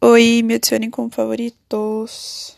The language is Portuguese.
Oi, me adicionem como favoritos.